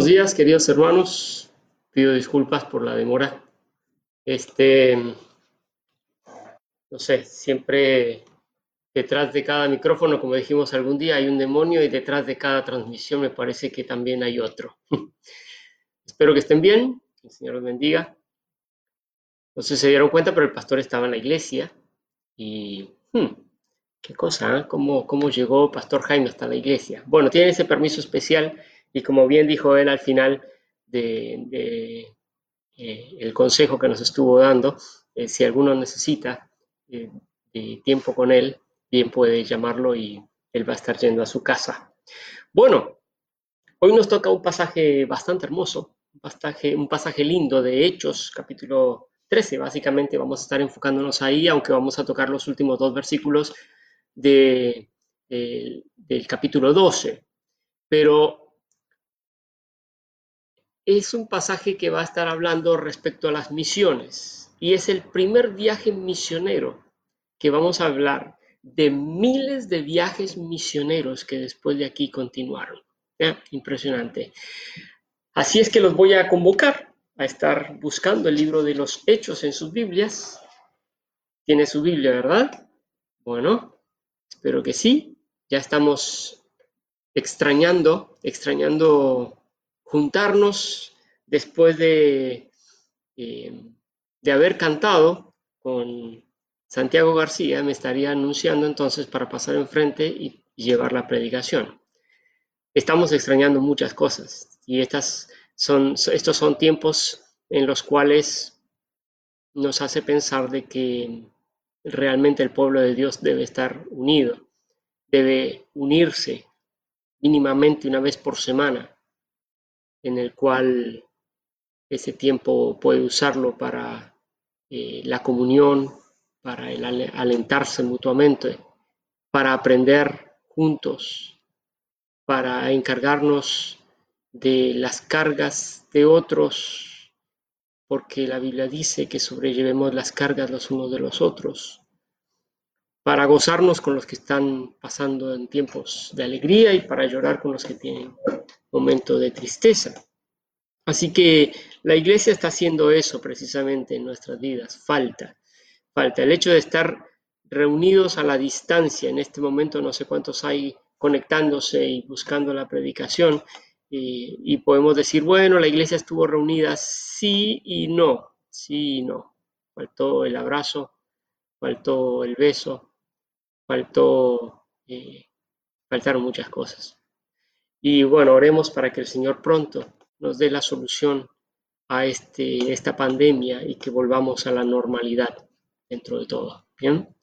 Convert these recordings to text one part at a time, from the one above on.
Buenos días, queridos hermanos. Pido disculpas por la demora. Este, no sé, siempre detrás de cada micrófono, como dijimos algún día, hay un demonio y detrás de cada transmisión me parece que también hay otro. Espero que estén bien, que el Señor los bendiga. No sé si se dieron cuenta, pero el pastor estaba en la iglesia y hmm, qué cosa, ¿eh? ¿Cómo, ¿Cómo llegó Pastor Jaime hasta la iglesia? Bueno, tiene ese permiso especial y como bien dijo él al final de, eh, el consejo que nos estuvo dando, eh, si alguno necesita eh, tiempo con él, bien puede llamarlo y él va a estar yendo a su casa. Bueno, hoy nos toca un pasaje bastante hermoso, un pasaje, un pasaje lindo de Hechos, capítulo 13. Básicamente vamos a estar enfocándonos ahí, aunque vamos a tocar los últimos dos versículos de, del capítulo 12. Pero es un pasaje que va a estar hablando respecto a las misiones y es el primer viaje misionero que vamos a hablar de miles de viajes misioneros que después de aquí continuaron. Impresionante. Así es que los voy a convocar a estar buscando el libro de los hechos en sus Biblias. Tiene su Biblia, ¿verdad? Bueno, espero que sí. Ya estamos extrañando, extrañando juntarnos después de, eh, de haber cantado con Santiago García, me estaría anunciando entonces para pasar enfrente y llevar la predicación. Estamos extrañando muchas cosas y estas son, estos son tiempos en los cuales nos hace pensar de que realmente el pueblo de Dios debe estar unido, debe unirse mínimamente una vez por semana en el cual ese tiempo puede usarlo para eh, la comunión, para el alentarse mutuamente, para aprender juntos, para encargarnos de las cargas de otros, porque la Biblia dice que sobrellevemos las cargas los unos de los otros, para gozarnos con los que están pasando en tiempos de alegría y para llorar con los que tienen momento de tristeza. Así que la iglesia está haciendo eso precisamente en nuestras vidas. Falta, falta. El hecho de estar reunidos a la distancia, en este momento no sé cuántos hay conectándose y buscando la predicación, y, podemos decir, bueno, la iglesia estuvo reunida, sí y no, sí y no. Faltó el abrazo, faltó el beso, faltó, eh, faltaron muchas cosas. Y bueno, oremos para que el Señor pronto nos dé la solución a este, esta pandemia y que volvamos a la normalidad dentro de todo. Bien.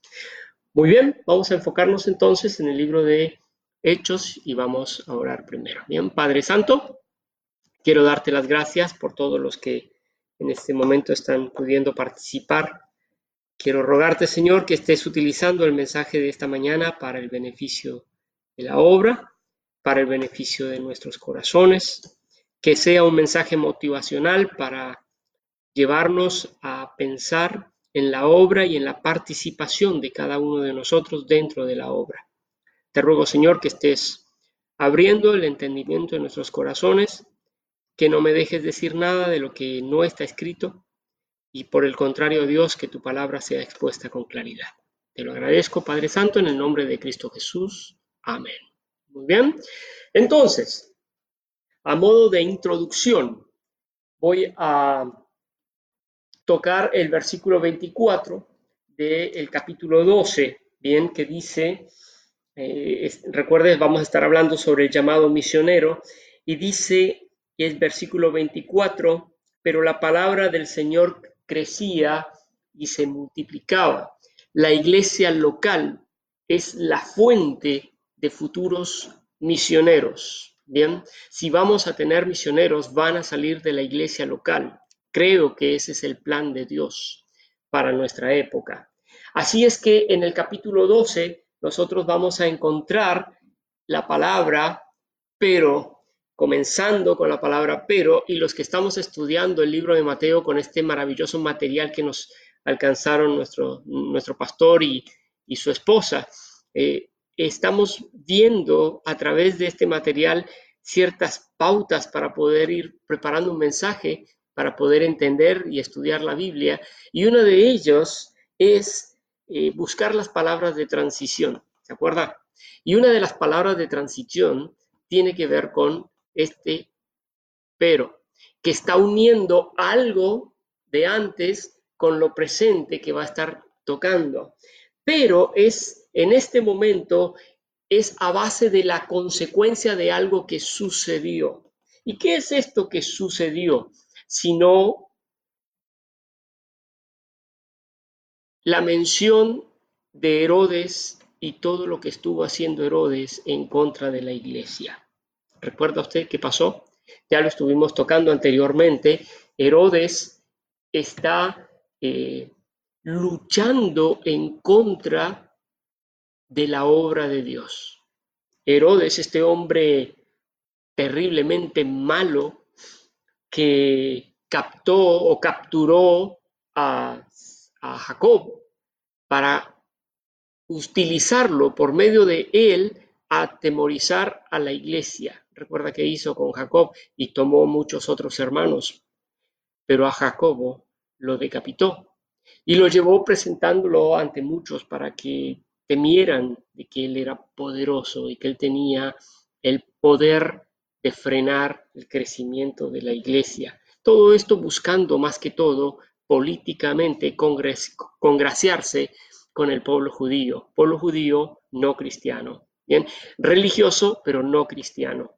Muy bien, vamos a enfocarnos entonces en el libro de Hechos y vamos a orar primero. Bien, Padre Santo, quiero darte las gracias por todos los que en este momento están pudiendo participar. Quiero rogarte, Señor, que estés utilizando el mensaje de esta mañana para el beneficio de la obra para el beneficio de nuestros corazones, que sea un mensaje motivacional para llevarnos a pensar en la obra y en la participación de cada uno de nosotros dentro de la obra. Te ruego, Señor, que estés abriendo el entendimiento de nuestros corazones, que no me dejes decir nada de lo que no está escrito y por el contrario, Dios, que tu palabra sea expuesta con claridad. Te lo agradezco, Padre Santo, en el nombre de Cristo Jesús. Amén. Muy bien. Entonces, a modo de introducción, voy a tocar el versículo 24 del capítulo 12, bien, que dice, eh, recuerden, vamos a estar hablando sobre el llamado misionero, y dice, y es versículo 24, pero la palabra del Señor crecía y se multiplicaba. La iglesia local es la fuente de futuros misioneros. Bien, si vamos a tener misioneros, van a salir de la iglesia local. Creo que ese es el plan de Dios para nuestra época. Así es que en el capítulo 12 nosotros vamos a encontrar la palabra pero, comenzando con la palabra pero, y los que estamos estudiando el libro de Mateo con este maravilloso material que nos alcanzaron nuestro, nuestro pastor y, y su esposa, eh, estamos viendo a través de este material ciertas pautas para poder ir preparando un mensaje, para poder entender y estudiar la Biblia. Y uno de ellos es eh, buscar las palabras de transición. ¿Se acuerda? Y una de las palabras de transición tiene que ver con este pero, que está uniendo algo de antes con lo presente que va a estar tocando. Pero es en este momento es a base de la consecuencia de algo que sucedió. ¿Y qué es esto que sucedió? Sino la mención de Herodes y todo lo que estuvo haciendo Herodes en contra de la iglesia. ¿Recuerda usted qué pasó? Ya lo estuvimos tocando anteriormente. Herodes está eh, luchando en contra de la obra de Dios. Herodes, este hombre terriblemente malo que captó o capturó a, a Jacob para utilizarlo por medio de él a atemorizar a la iglesia. Recuerda que hizo con Jacob y tomó muchos otros hermanos, pero a Jacobo lo decapitó y lo llevó presentándolo ante muchos para que temieran de que él era poderoso y que él tenía el poder de frenar el crecimiento de la iglesia. Todo esto buscando más que todo políticamente congraciarse con el pueblo judío, pueblo judío no cristiano, bien, religioso pero no cristiano.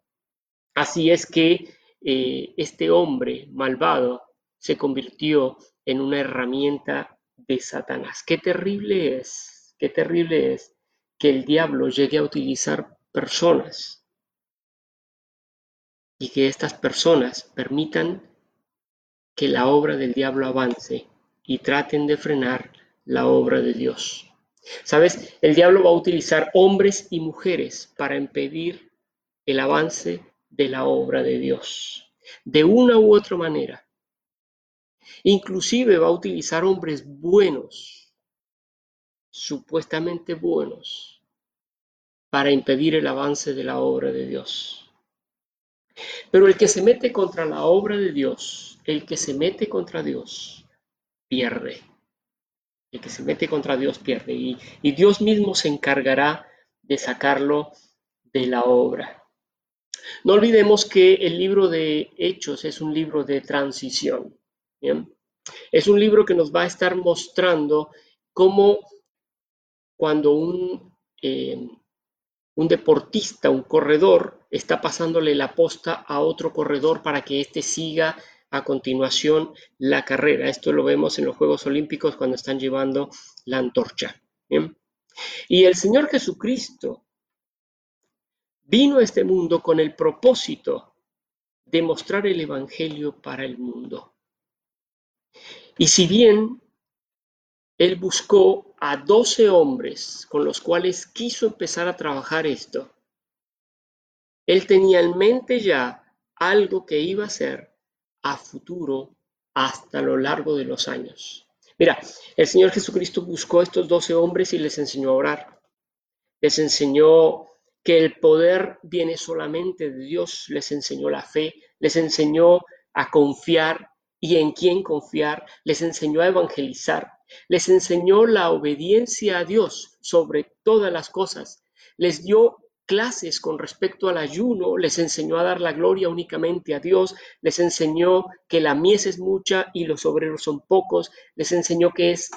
Así es que eh, este hombre malvado se convirtió en una herramienta de Satanás. Qué terrible es, qué terrible es que el diablo llegue a utilizar personas y que estas personas permitan que la obra del diablo avance y traten de frenar la obra de Dios. ¿Sabes? El diablo va a utilizar hombres y mujeres para impedir el avance de la obra de Dios, de una u otra manera. Inclusive va a utilizar hombres buenos, supuestamente buenos, para impedir el avance de la obra de Dios. Pero el que se mete contra la obra de Dios, el que se mete contra Dios, pierde. El que se mete contra Dios pierde y, Dios mismo se encargará de sacarlo de la obra. No olvidemos que el libro de Hechos es un libro de transición. Es un libro que nos va a estar mostrando cómo cuando un, eh, un deportista, un corredor, está pasándole la posta a otro corredor para que éste siga a continuación la carrera. Esto lo vemos en los Juegos Olímpicos cuando están llevando la antorcha. Y el Señor Jesucristo vino a este mundo con el propósito de mostrar el Evangelio para el mundo. Y si bien Él buscó a doce hombres con los cuales quiso empezar a trabajar esto, Él tenía en mente ya algo que iba a ser a futuro hasta lo largo de los años. Mira, el Señor Jesucristo buscó a estos doce hombres y les enseñó a orar. Les enseñó que el poder viene solamente de Dios, les enseñó la fe, les enseñó a confiar y en quién confiar, les enseñó a evangelizar, les enseñó la obediencia a Dios sobre todas las cosas, les dio clases con respecto al ayuno, les enseñó a dar la gloria únicamente a Dios, les enseñó que la mies es mucha y los obreros son pocos, les enseñó que es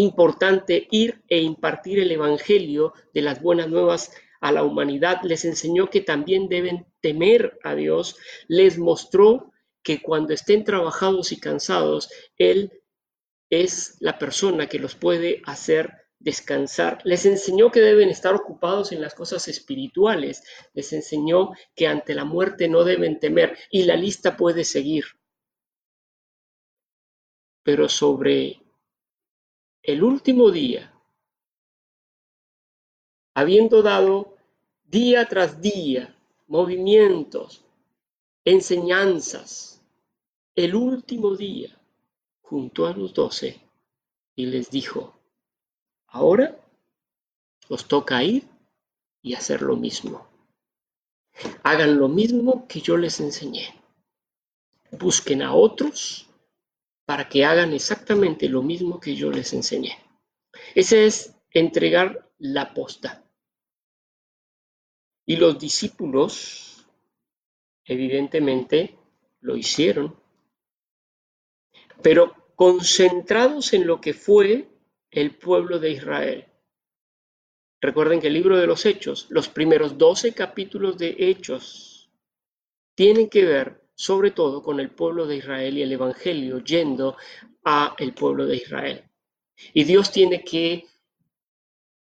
importante ir e impartir el Evangelio de las buenas nuevas a la humanidad, les enseñó que también deben temer a Dios, les mostró que cuando estén trabajados y cansados, Él es la persona que los puede hacer descansar. Les enseñó que deben estar ocupados en las cosas espirituales. Les enseñó que ante la muerte no deben temer. Y la lista puede seguir. Pero sobre el último día, habiendo dado día tras día movimientos, enseñanzas, el último día, junto a los doce, y les dijo, Ahora os toca ir y hacer lo mismo. hagan lo mismo que yo les enseñé. Busquen a otros para que hagan exactamente lo mismo que yo les enseñé. Ese es entregar la posta. Y los discípulos, evidentemente, lo hicieron, pero concentrados en lo que fue el pueblo de Israel. Recuerden que el libro de los Hechos, los primeros 12 capítulos de Hechos, tienen que ver sobre todo con el pueblo de Israel y el Evangelio yendo a el pueblo de Israel. Y Dios tiene que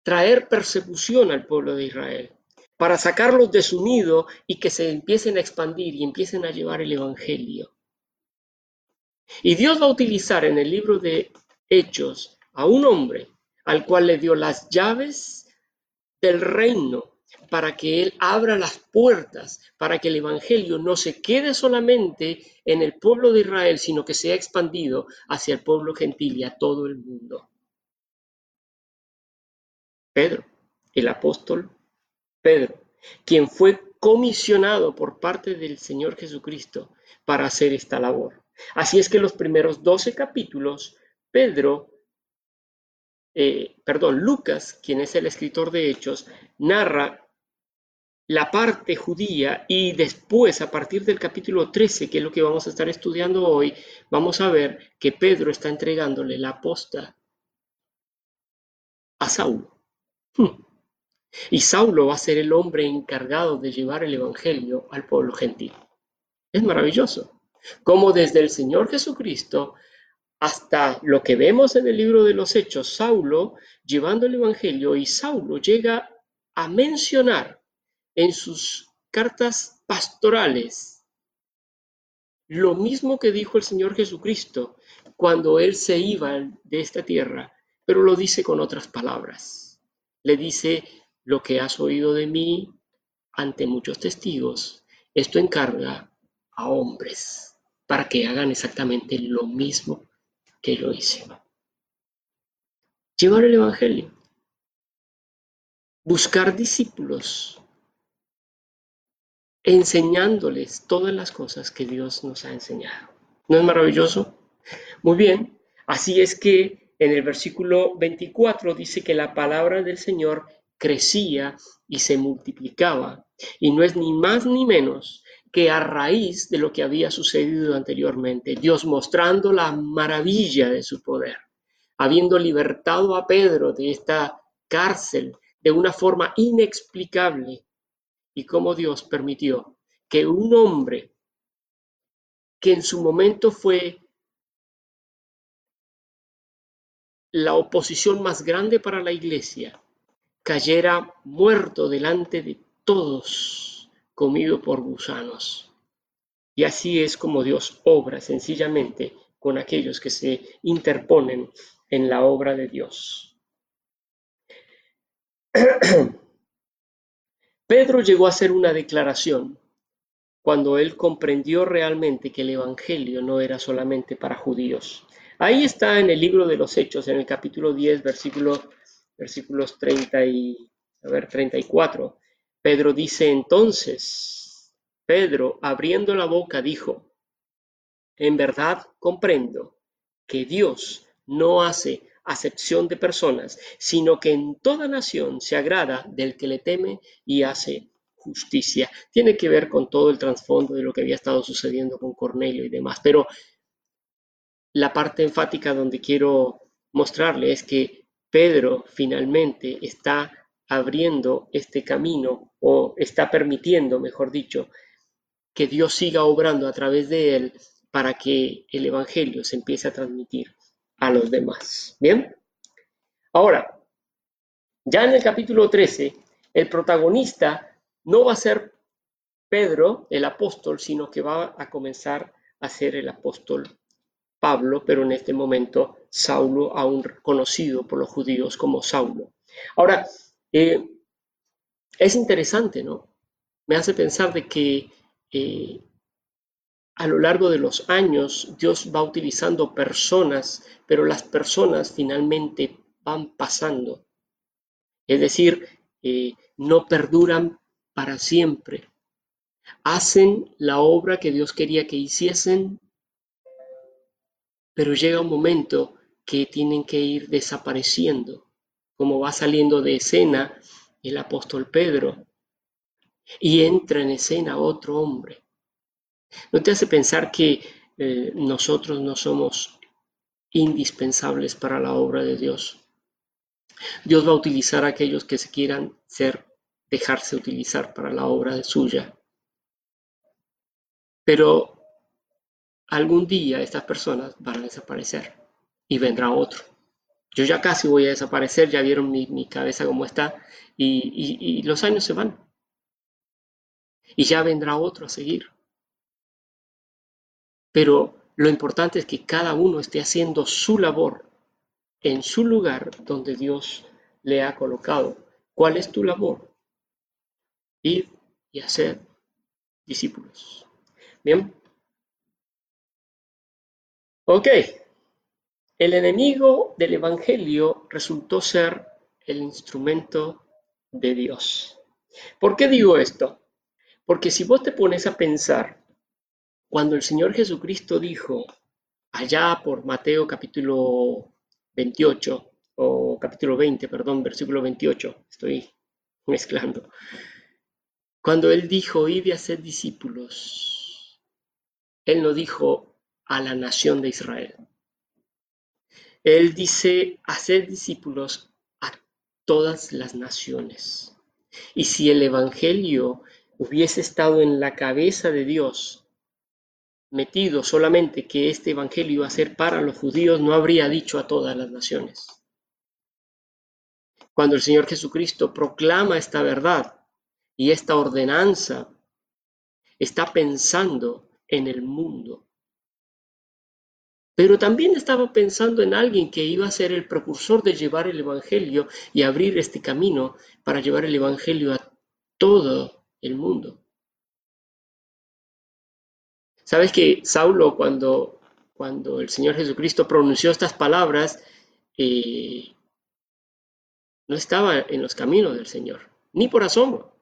traer persecución al pueblo de Israel para sacarlos de su nido y que se empiecen a expandir y empiecen a llevar el Evangelio. Y Dios va a utilizar en el libro de Hechos a un hombre al cual le dio las llaves del reino para que Él abra las puertas, para que el Evangelio no se quede solamente en el pueblo de Israel, sino que sea expandido hacia el pueblo gentil y a todo el mundo. Pedro, el apóstol Pedro, quien fue comisionado por parte del Señor Jesucristo para hacer esta labor. Así es que los primeros doce capítulos, Pedro eh, perdón, Lucas, quien es el escritor de Hechos, narra la parte judía y después, a partir del capítulo 13, que es lo que vamos a estar estudiando hoy, vamos a ver que Pedro está entregándole la posta a Saulo. Hmm. Y Saulo va a ser el hombre encargado de llevar el Evangelio al pueblo gentil. Es maravilloso. Como desde el Señor Jesucristo hasta lo que vemos en el libro de los Hechos, Saulo llevando el Evangelio y Saulo llega a mencionar en sus cartas pastorales lo mismo que dijo el Señor Jesucristo cuando Él se iba de esta tierra, pero lo dice con otras palabras. Le dice, lo que has oído de mí ante muchos testigos, esto encarga a hombres para que hagan exactamente lo mismo que yo hice. Llevar el Evangelio. Buscar discípulos enseñándoles todas las cosas que Dios nos ha enseñado. ¿No es maravilloso? Muy bien, así es que en el versículo 24 dice que la palabra del Señor crecía y se multiplicaba, y no es ni más ni menos que a raíz de lo que había sucedido anteriormente, Dios mostrando la maravilla de su poder, habiendo libertado a Pedro de esta cárcel de una forma inexplicable, y cómo Dios permitió que un hombre que en su momento fue la oposición más grande para la iglesia, cayera muerto delante de todos, comido por gusanos. Y así es como Dios obra sencillamente con aquellos que se interponen en la obra de Dios. Pedro llegó a hacer una declaración cuando él comprendió realmente que el Evangelio no era solamente para judíos. Ahí está en el libro de los Hechos, en el capítulo 10, versículo, versículos 30 y, a ver, 34. Pedro dice entonces, Pedro, abriendo la boca, dijo, en verdad comprendo que Dios no hace acepción de personas, sino que en toda nación se agrada del que le teme y hace justicia. Tiene que ver con todo el trasfondo de lo que había estado sucediendo con Cornelio y demás, pero la parte enfática donde quiero mostrarle es que Pedro finalmente está abriendo este camino o está permitiendo, mejor dicho, que Dios siga obrando a través de él para que el Evangelio se empiece a transmitir a los demás. Bien. Ahora, ya en el capítulo 13, el protagonista no va a ser Pedro, el apóstol, sino que va a comenzar a ser el apóstol Pablo, pero en este momento Saulo, aún conocido por los judíos como Saulo. Ahora, eh, es interesante, ¿no? Me hace pensar de que eh, a lo largo de los años Dios va utilizando personas, pero las personas finalmente van pasando. Es decir, eh, no perduran para siempre. hacen la obra que Dios quería que hiciesen, pero llega un momento que tienen que ir desapareciendo, como va saliendo de escena el apóstol Pedro, y entra en escena otro hombre. ¿No te hace pensar que eh, nosotros no somos indispensables para la obra de Dios? Dios va a utilizar a aquellos que se quieran ser, dejarse utilizar para la obra de suya. Pero algún día estas personas van a desaparecer y vendrá otro. Yo ya casi voy a desaparecer, ya vieron mi, cabeza cómo está, y los años se van. Y ya vendrá otro a seguir. Pero lo importante es que cada uno esté haciendo su labor en su lugar donde Dios le ha colocado. ¿Cuál es tu labor? Ir y hacer discípulos. Bien. Ok. El enemigo del Evangelio resultó ser el instrumento de Dios. ¿Por qué digo esto? Porque si vos te pones a pensar, cuando el Señor Jesucristo dijo, allá por Mateo capítulo 28, o capítulo 20, perdón, versículo 28, estoy mezclando, cuando Él dijo, id y hacer discípulos, Él no dijo a la nación de Israel. Él dice, hacer discípulos a todas las naciones. Y si el Evangelio hubiese estado en la cabeza de Dios, metido solamente que este Evangelio iba a ser para los judíos, no habría dicho a todas las naciones. Cuando el Señor Jesucristo proclama esta verdad y esta ordenanza, está pensando en el mundo. Pero también estaba pensando en alguien que iba a ser el precursor de llevar el Evangelio y abrir este camino para llevar el Evangelio a todo el mundo. Sabes que Saulo, cuando, cuando el Señor Jesucristo pronunció estas palabras, eh, no estaba en los caminos del Señor, ni por asombro.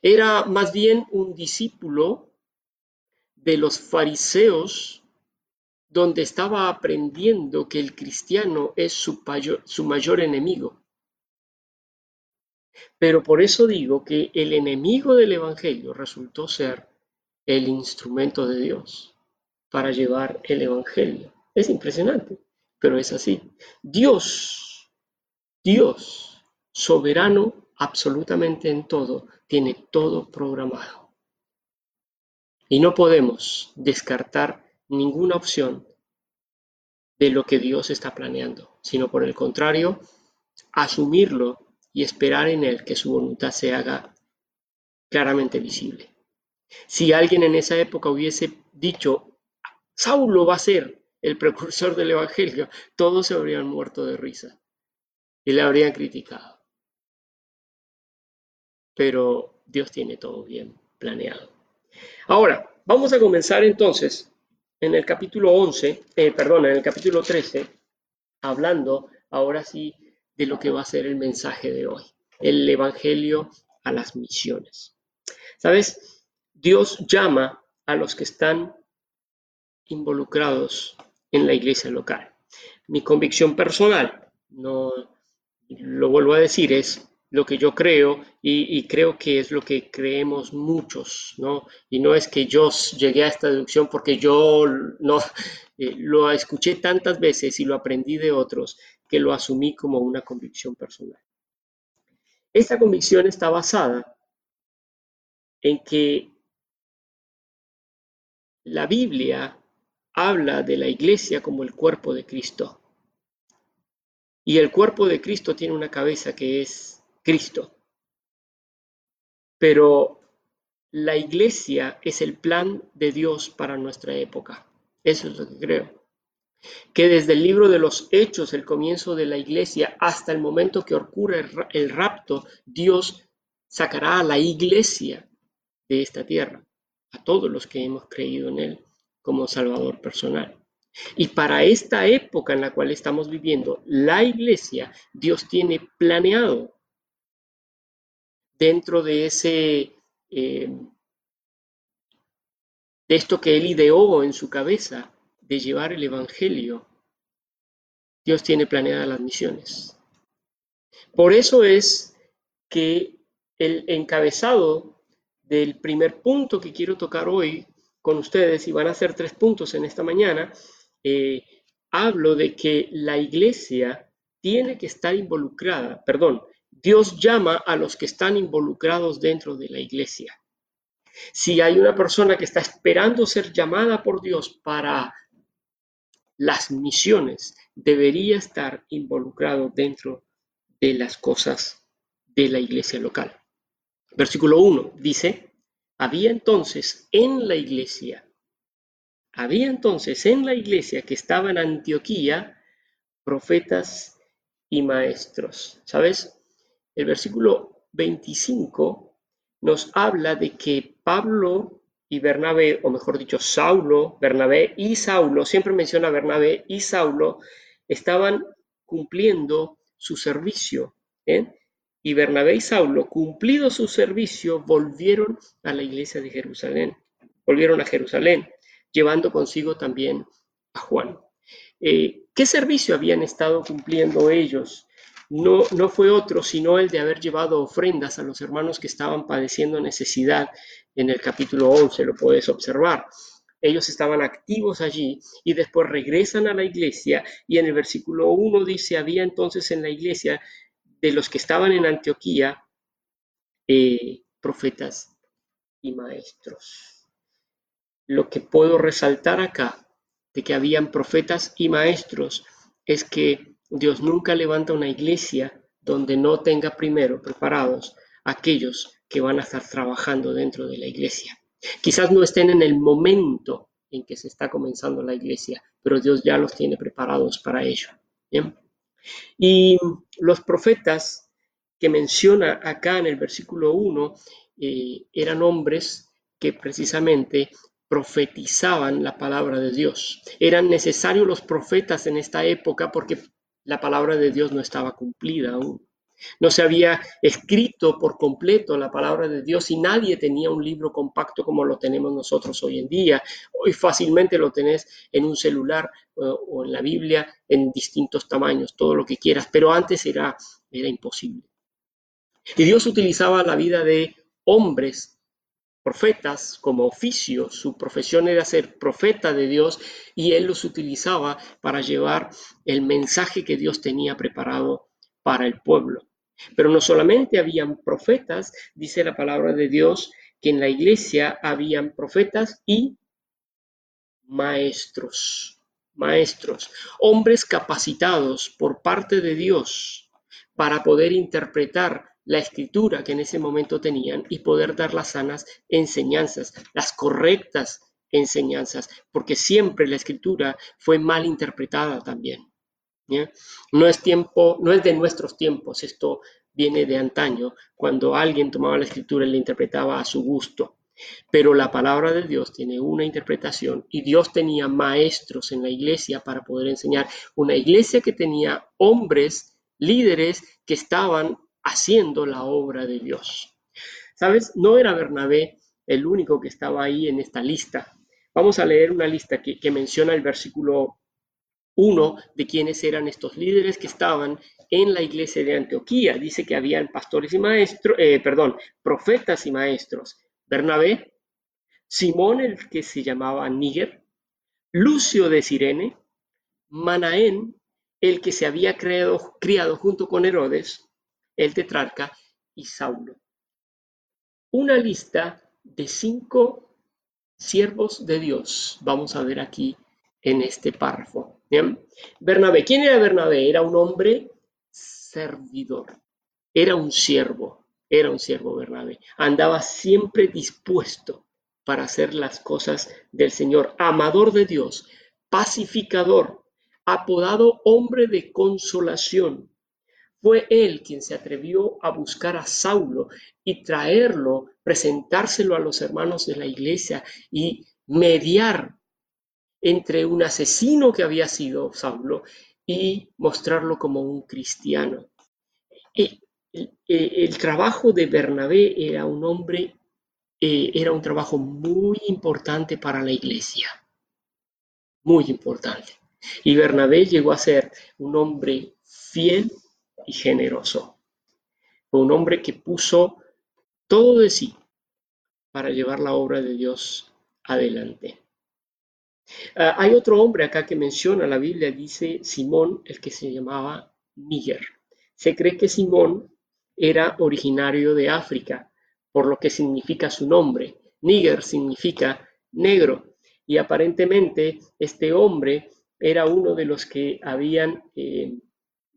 Era más bien un discípulo de los fariseos, donde estaba aprendiendo que el cristiano es su su mayor enemigo. Pero por eso digo que el enemigo del Evangelio resultó ser el instrumento de Dios para llevar el Evangelio. Es impresionante, pero es así. Dios, Dios, soberano absolutamente en todo, tiene todo programado. Y no podemos descartar ninguna opción de lo que Dios está planeando, sino por el contrario, asumirlo y esperar en Él que su voluntad se haga claramente visible. Si alguien en esa época hubiese dicho, Saulo va a ser el precursor del Evangelio, todos se habrían muerto de risa y le habrían criticado. Pero Dios tiene todo bien planeado. Ahora, vamos a comenzar entonces en el capítulo 11, eh, perdón, en el capítulo 13, hablando ahora sí de lo que va a ser el mensaje de hoy, el Evangelio a las misiones. ¿Sabes? Dios llama a los que están involucrados en la iglesia local. Mi convicción personal, no lo vuelvo a decir, es lo que yo creo y, creo que es lo que creemos muchos, ¿no? Y no es que yo llegué a esta deducción porque yo no eh, lo escuché tantas veces y lo aprendí de otros que lo asumí como una convicción personal. Esta convicción está basada en que la Biblia habla de la iglesia como el cuerpo de Cristo. Y el cuerpo de Cristo tiene una cabeza que es Cristo. Pero la iglesia es el plan de Dios para nuestra época. Eso es lo que creo que desde el libro de los Hechos, el comienzo de la iglesia, hasta el momento que ocurre el rapto, Dios sacará a la iglesia de esta tierra, a todos los que hemos creído en Él como Salvador personal. Y para esta época en la cual estamos viviendo, la iglesia, Dios tiene planeado dentro de ese eh, de esto que él ideó en su cabeza, de llevar el Evangelio, Dios tiene planeadas las misiones. Por eso es que el encabezado del primer punto que quiero tocar hoy con ustedes, y van a ser tres puntos en esta mañana, eh, hablo de que la iglesia tiene que estar involucrada, perdón, Dios llama a los que están involucrados dentro de la iglesia. Si hay una persona que está esperando ser llamada por Dios para las misiones, debería estar involucrado dentro de las cosas de la iglesia local. Versículo 1 dice, había entonces en la iglesia, había entonces en la iglesia que estaba en Antioquía profetas y maestros. ¿Sabes? El versículo 25 nos habla de que Pablo y Bernabé, o mejor dicho, Saulo, Bernabé y Saulo, siempre menciona Bernabé y Saulo, estaban cumpliendo su servicio. ¿eh? Y Bernabé y Saulo, cumplido su servicio, volvieron a la iglesia de Jerusalén. Volvieron a Jerusalén, llevando consigo también a Juan. Eh, ¿Qué servicio habían estado cumpliendo ellos? No, no fue otro sino el de haber llevado ofrendas a los hermanos que estaban padeciendo necesidad. En el capítulo 11 lo puedes observar. Ellos estaban activos allí y después regresan a la iglesia y en el versículo 1 dice, había entonces en la iglesia de los que estaban en Antioquía eh, profetas y maestros. Lo que puedo resaltar acá de que habían profetas y maestros es que Dios nunca levanta una iglesia donde no tenga primero preparados aquellos que van a estar trabajando dentro de la iglesia. Quizás no estén en el momento en que se está comenzando la iglesia, pero Dios ya los tiene preparados para ello. Y los profetas que menciona acá en el versículo 1 eh, eran hombres que precisamente profetizaban la palabra de Dios. Eran necesarios los profetas en esta época porque la palabra de Dios no estaba cumplida aún. No se había escrito por completo la palabra de Dios y nadie tenía un libro compacto como lo tenemos nosotros hoy en día. Hoy fácilmente lo tenés en un celular o en la Biblia en distintos tamaños, todo lo que quieras, pero antes era, era imposible. Y Dios utilizaba la vida de hombres profetas como oficio, su profesión era ser profeta de Dios y él los utilizaba para llevar el mensaje que Dios tenía preparado para el pueblo. Pero no solamente habían profetas, dice la palabra de Dios, que en la iglesia habían profetas y maestros, maestros, hombres capacitados por parte de Dios para poder interpretar la escritura que en ese momento tenían y poder dar las sanas enseñanzas, las correctas enseñanzas, porque siempre la escritura fue mal interpretada también. No es tiempo, no es de nuestros tiempos, esto viene de antaño, cuando alguien tomaba la escritura y la interpretaba a su gusto. Pero la palabra de Dios tiene una interpretación y Dios tenía maestros en la iglesia para poder enseñar. Una iglesia que tenía hombres, líderes que estaban haciendo la obra de Dios. ¿Sabes? No era Bernabé el único que estaba ahí en esta lista. Vamos a leer una lista que, menciona el versículo 1 de quiénes eran estos líderes que estaban en la iglesia de Antioquía. Dice que habían pastores y maestros, eh, perdón, profetas y maestros. Bernabé, Simón el que se llamaba Níger, Lucio de Sirene, Manaén, el que se había creado, criado junto con Herodes, el tetrarca y Saulo. Una lista de cinco siervos de Dios. Vamos a ver aquí en este párrafo. Bernabé, ¿quién era Bernabé? Era un hombre servidor, era un siervo, era un siervo Bernabé. Andaba siempre dispuesto para hacer las cosas del Señor, amador de Dios, pacificador, apodado hombre de consolación, fue él quien se atrevió a buscar a Saulo y traerlo, presentárselo a los hermanos de la iglesia y mediar entre un asesino que había sido Saulo y mostrarlo como un cristiano. el, trabajo de Bernabé era un hombre eh, era un trabajo muy importante para la iglesia, muy importante. Y Bernabé llegó a ser un hombre fiel y generoso, un hombre que puso todo de sí para llevar la obra de Dios adelante. Ah, hay otro hombre acá que menciona la Biblia, dice Simón, el que se llamaba Níger. Se cree que Simón era originario de África, por lo que significa su nombre. Níger significa negro. Y aparentemente este hombre era uno de los que habían eh,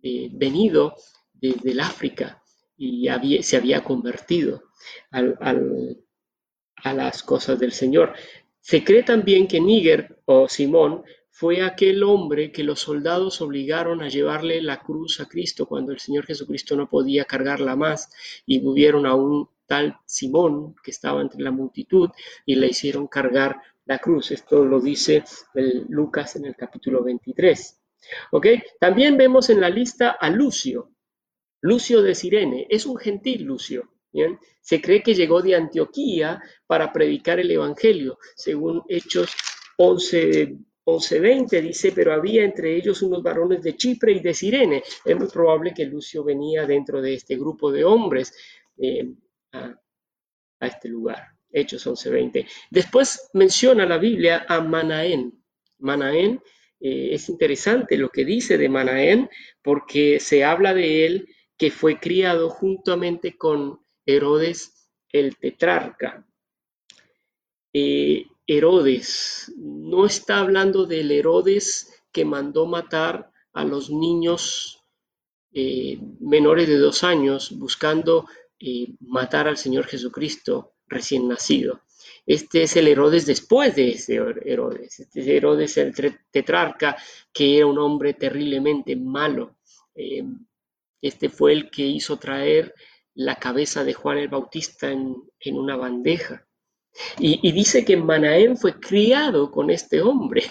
eh, venido desde el África y se había convertido a las cosas del Señor. Se cree también que Níger o Simón fue aquel hombre que los soldados obligaron a llevarle la cruz a Cristo cuando el Señor Jesucristo no podía cargarla más y movieron a un tal Simón que estaba entre la multitud y le hicieron cargar la cruz. Esto lo dice Lucas en el capítulo 23. También vemos en la lista a Lucio. Lucio de Sirene. Es un gentil Lucio. Se cree que llegó de Antioquía para predicar el Evangelio, según Hechos 11, 11.20 dice, pero había entre ellos unos varones de Chipre y de Sirene. Es muy probable que Lucio venía dentro de este grupo de hombres eh, a, este lugar. Hechos 11.20. Después menciona la Biblia a Manaén. Manaén eh, es interesante lo que dice de Manaén porque se habla de él que fue criado juntamente con Herodes el tetrarca. Eh, Herodes no está hablando del Herodes que mandó matar a los niños eh, menores de dos años buscando matar al Señor Jesucristo recién nacido. Este es el Herodes después de ese Herodes. Este es Herodes el tetrarca, que era un hombre terriblemente malo. este fue el que hizo traer la cabeza de Juan el Bautista en, una bandeja. Y, dice que Manaén fue criado con este hombre.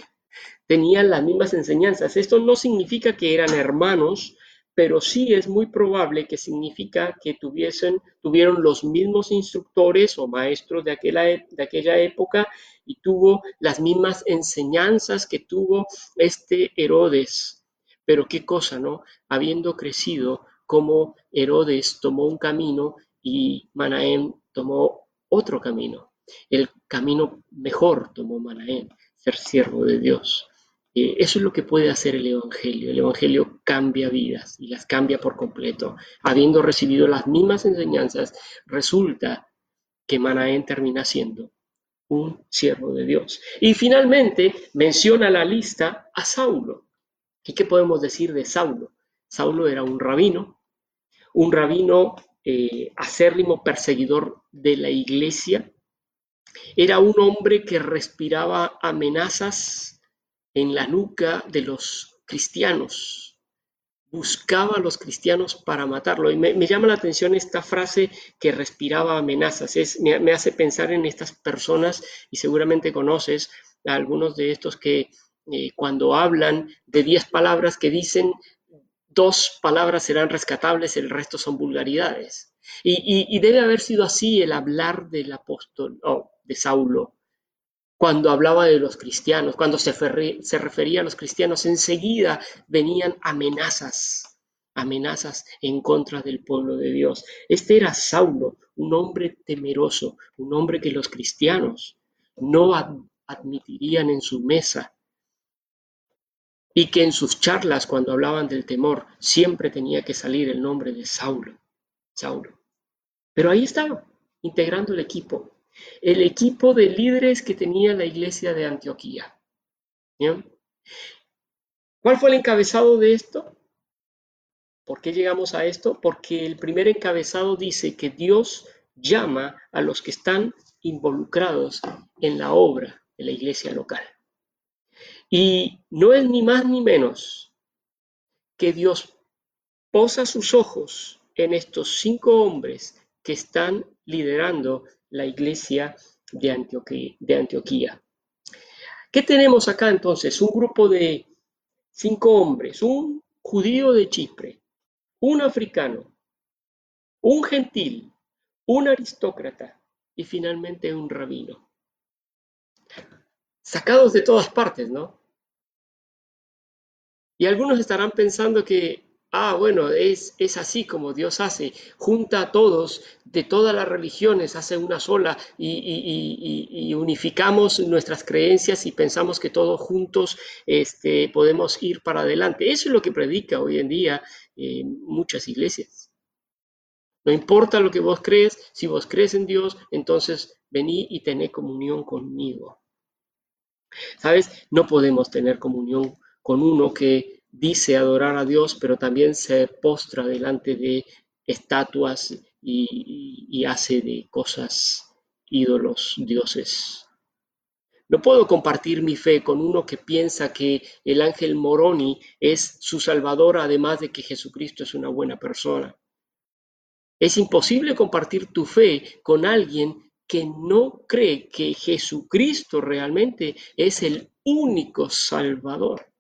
Tenían las mismas enseñanzas. Esto no significa que eran hermanos, pero sí es muy probable que significa que tuviesen, tuvieron los mismos instructores o maestros de aquella, de aquella época y tuvo las mismas enseñanzas que tuvo este Herodes. Pero qué cosa, ¿no? Habiendo crecido como Herodes tomó un camino y Manahem tomó otro camino. El camino mejor tomó Manahem, ser siervo de Dios. Eh, eso es lo que puede hacer el Evangelio. El Evangelio cambia vidas y las cambia por completo. Habiendo recibido las mismas enseñanzas, resulta que Manahem termina siendo un siervo de Dios. Y finalmente menciona la lista a Saulo. ¿Y qué podemos decir de Saulo? Saulo era un rabino, un rabino eh, acérrimo perseguidor de la iglesia. Era un hombre que respiraba amenazas en la nuca de los cristianos. Buscaba a los cristianos para matarlo. Y me, llama la atención esta frase que respiraba amenazas. Me, hace pensar en estas personas y seguramente conoces a algunos de estos que eh, cuando hablan de diez palabras que dicen dos palabras serán rescatables, el resto son vulgaridades. Y, debe haber sido así el hablar del apóstol, o de Saulo, cuando hablaba de los cristianos, cuando se, refería a los cristianos, enseguida venían amenazas, amenazas en contra del pueblo de Dios. Este era Saulo, un hombre temeroso, un hombre que los cristianos no admitirían en su mesa, y que en sus charlas cuando hablaban del temor siempre tenía que salir el nombre de Saulo, Saulo. Pero ahí estaba, integrando el equipo, el equipo de líderes que tenía la iglesia de Antioquía. ¿Cuál fue el encabezado de esto? ¿Por qué llegamos a esto? Porque el primer encabezado dice que Dios llama a los que están involucrados en la obra de la iglesia local. Y no es ni más ni menos que Dios posa sus ojos en estos cinco hombres que están liderando la iglesia de Antioquía. De Antioquía. ¿Qué tenemos acá entonces? Un grupo de cinco hombres, un judío de Chipre, un africano, un gentil, un aristócrata y finalmente un rabino. Sacados de todas partes, ¿no? Y algunos estarán pensando que Ah, bueno, es, es así como Dios hace, junta a todos de todas las religiones, hace una sola y, unificamos nuestras creencias y pensamos que todos juntos este, podemos ir para adelante. Eso es lo que predica hoy en día en muchas iglesias. No importa lo que vos crees, si vos crees en Dios, entonces vení y tené comunión conmigo. ¿Sabes? No podemos tener comunión con uno que dice adorar a Dios, pero también se postra delante de estatuas y, hace de cosas ídolos, dioses. No puedo compartir mi fe con uno que piensa que el ángel Moroni es su salvador, además de que Jesucristo es una buena persona. Es imposible compartir tu fe con alguien que no cree que Jesucristo realmente es el único salvador.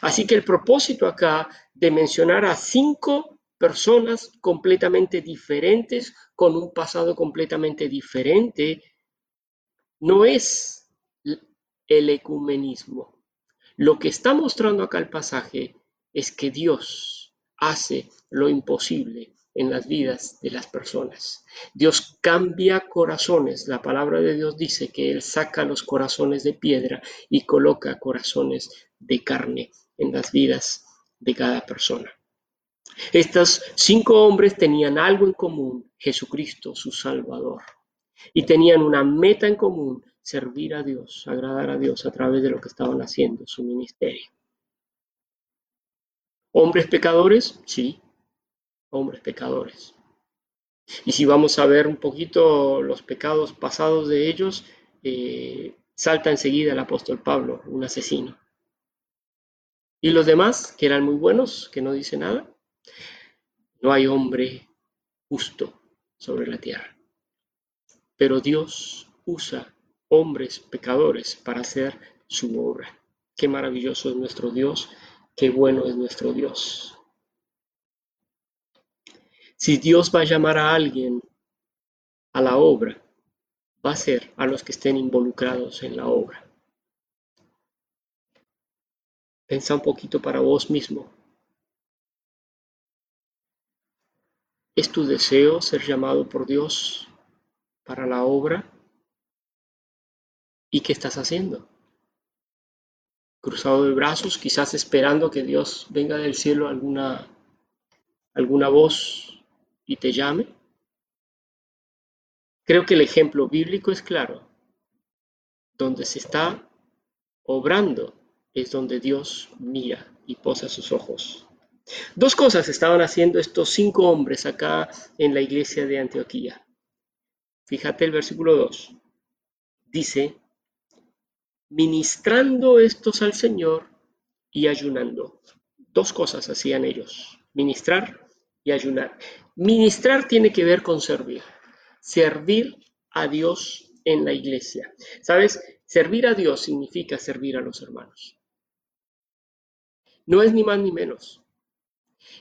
Así que el propósito acá de mencionar a cinco personas completamente diferentes, con un pasado completamente diferente, no es el ecumenismo. Lo que está mostrando acá el pasaje es que Dios hace lo imposible en las vidas de las personas. Dios cambia corazones. La palabra de Dios dice que Él saca los corazones de piedra y coloca corazones de carne en las vidas de cada persona. Estos cinco hombres tenían algo en común, Jesucristo, su Salvador, y tenían una meta en común, servir a Dios, agradar a Dios a través de lo que estaban haciendo, su ministerio. ¿Hombres pecadores? Sí, hombres pecadores. Y si vamos a ver un poquito los pecados pasados de ellos, eh, salta enseguida el apóstol Pablo, un asesino. Y los demás, que eran muy buenos, que no dice nada, no hay hombre justo sobre la tierra. Pero Dios usa hombres pecadores para hacer su obra. Qué maravilloso es nuestro Dios, qué bueno es nuestro Dios. Si Dios va a llamar a alguien a la obra, va a ser a los que estén involucrados en la obra. Pensa un poquito para vos mismo. ¿Es tu deseo ser llamado por Dios para la obra? ¿Y qué estás haciendo? Cruzado de brazos, quizás esperando que Dios venga del cielo alguna, alguna voz y te llame. Creo que el ejemplo bíblico es claro. Donde se está obrando es donde Dios mira y posa sus ojos. Dos cosas estaban haciendo estos cinco hombres acá en la iglesia de Antioquía. Fíjate el versículo 2. Dice, ministrando estos al Señor y ayunando. Dos cosas hacían ellos, ministrar y ayunar. Ministrar tiene que ver con servir, servir a Dios en la iglesia. ¿Sabes? Servir a Dios significa servir a los hermanos. No es ni más ni menos.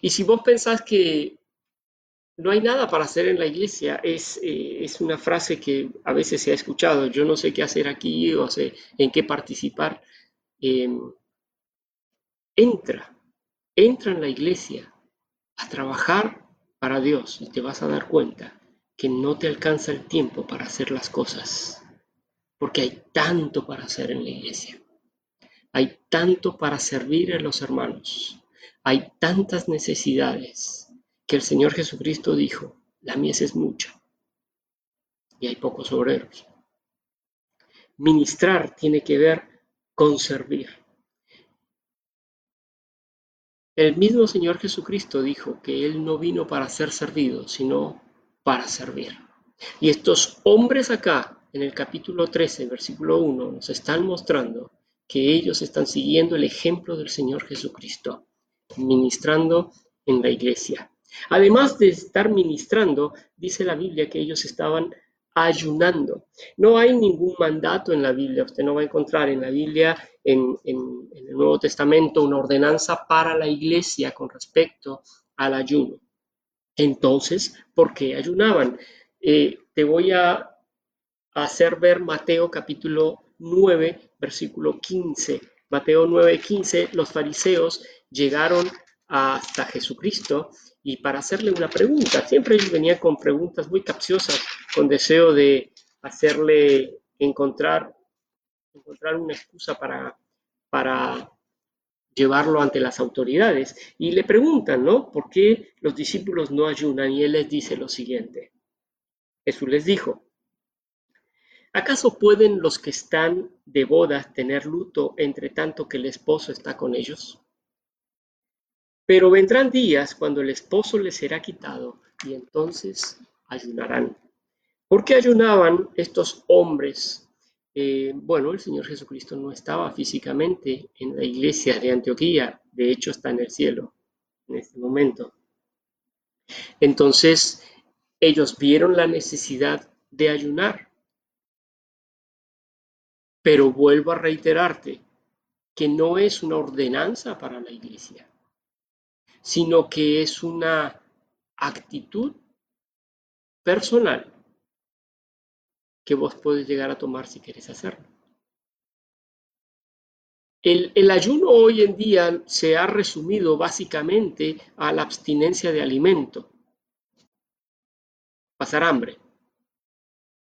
Y si vos pensás que no hay nada para hacer en la iglesia, es, eh, es una frase que a veces se ha escuchado, yo no sé qué hacer aquí o sé en qué participar. Em, entra, entra en la iglesia a trabajar para Dios y te vas a dar cuenta que no te alcanza el tiempo para hacer las cosas, porque hay tanto para hacer en la iglesia. Hay tanto para servir a los hermanos. Hay tantas necesidades que el Señor Jesucristo dijo, la mies es mucha y hay pocos obreros. Ministrar tiene que ver con servir. El mismo Señor Jesucristo dijo que Él no vino para ser servido, sino para servir. Y estos hombres acá, en el capítulo 13, versículo 1, nos están mostrando que ellos están siguiendo el ejemplo del Señor Jesucristo, ministrando en la iglesia. Además de estar ministrando, dice la Biblia que ellos estaban ayunando. No hay ningún mandato en la Biblia, usted no va a encontrar en la Biblia, en, el Nuevo Testamento, una ordenanza para la iglesia con respecto al ayuno. Entonces, ¿por qué ayunaban? eh, te voy a hacer ver Mateo capítulo 9, versículo 15. Mateo 9, 15, los fariseos llegaron hasta Jesucristo y para hacerle una pregunta, siempre él venía con preguntas muy capciosas, con deseo de hacerle encontrar, encontrar una excusa para, para llevarlo ante las autoridades. Y le preguntan, ¿no? ¿Por qué los discípulos no ayunan? Y él les dice lo siguiente. Jesús les dijo, ¿acaso pueden los que están de bodas tener luto entre tanto que el esposo está con ellos? Pero vendrán días cuando el esposo les será quitado y entonces ayunarán. ¿Por qué ayunaban estos hombres? Eh, bueno, el Señor Jesucristo no estaba físicamente en la iglesia de Antioquía, de hecho está en el cielo en este momento. Entonces, ellos vieron la necesidad de ayunar. Pero vuelvo a reiterarte que no es una ordenanza para la iglesia sino que es una actitud personal que vos podés llegar a tomar si querés hacerlo. El, ayuno hoy en día se ha resumido básicamente a la abstinencia de alimento, pasar hambre.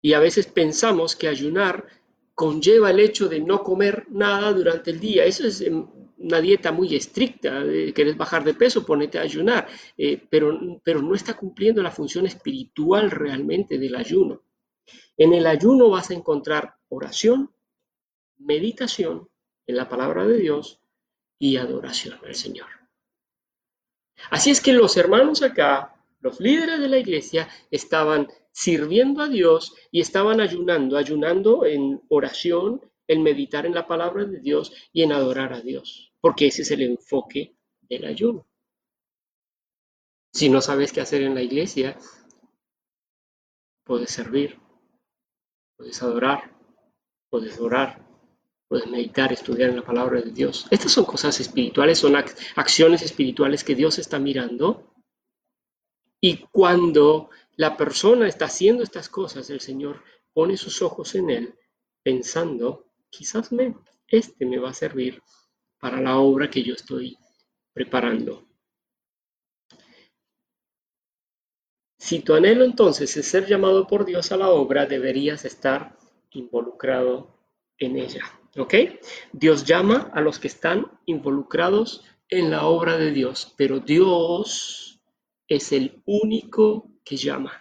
Y a veces pensamos que ayunar conlleva el hecho de no comer nada durante el día. Eso es una dieta muy estricta, querés bajar de peso, ponete a ayunar, eh, pero, pero no está cumpliendo la función espiritual realmente del ayuno. En el ayuno vas a encontrar oración, meditación en la palabra de Dios y adoración al Señor. Así es que los hermanos acá, los líderes de la iglesia, estaban sirviendo a Dios y estaban ayunando, ayunando en oración, en meditar en la palabra de Dios y en adorar a Dios porque ese es el enfoque del ayuno. Si no sabes qué hacer en la iglesia, puedes servir, puedes adorar, puedes orar, puedes meditar, estudiar en la palabra de Dios. Estas son cosas espirituales, son acciones espirituales que Dios está mirando. Y cuando la persona está haciendo estas cosas, el Señor pone sus ojos en él, pensando, quizás me, este me va a servir para la obra que yo estoy preparando. Si tu anhelo entonces es ser llamado por Dios a la obra, deberías estar involucrado en ella. ¿Ok? Dios llama a los que están involucrados en la obra de Dios, pero Dios es el único que llama.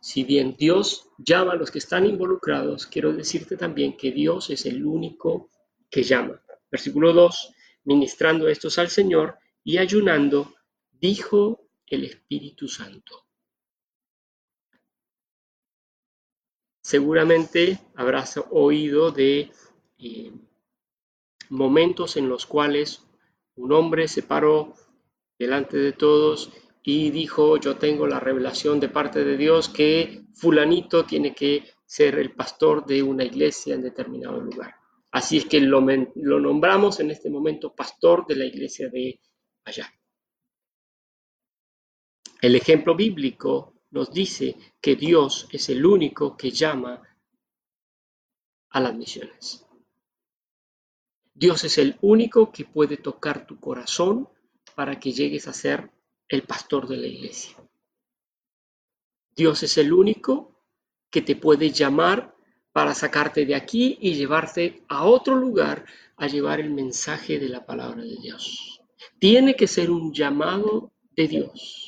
Si bien Dios llama a los que están involucrados, quiero decirte también que Dios es el único que llama. Versículo 2, ministrando estos al Señor y ayunando, dijo el Espíritu Santo. Seguramente habrás oído de eh, momentos en los cuales un hombre se paró delante de todos y dijo, yo tengo la revelación de parte de Dios que fulanito tiene que ser el pastor de una iglesia en determinado lugar. Así es que lo, nombramos en este momento pastor de la iglesia de allá. El ejemplo bíblico nos dice que Dios es el único que llama a las misiones. Dios es el único que puede tocar tu corazón para que llegues a ser el pastor de la iglesia. Dios es el único que te puede llamar para sacarte de aquí y llevarte a otro lugar a llevar el mensaje de la palabra de Dios. Tiene que ser un llamado de Dios,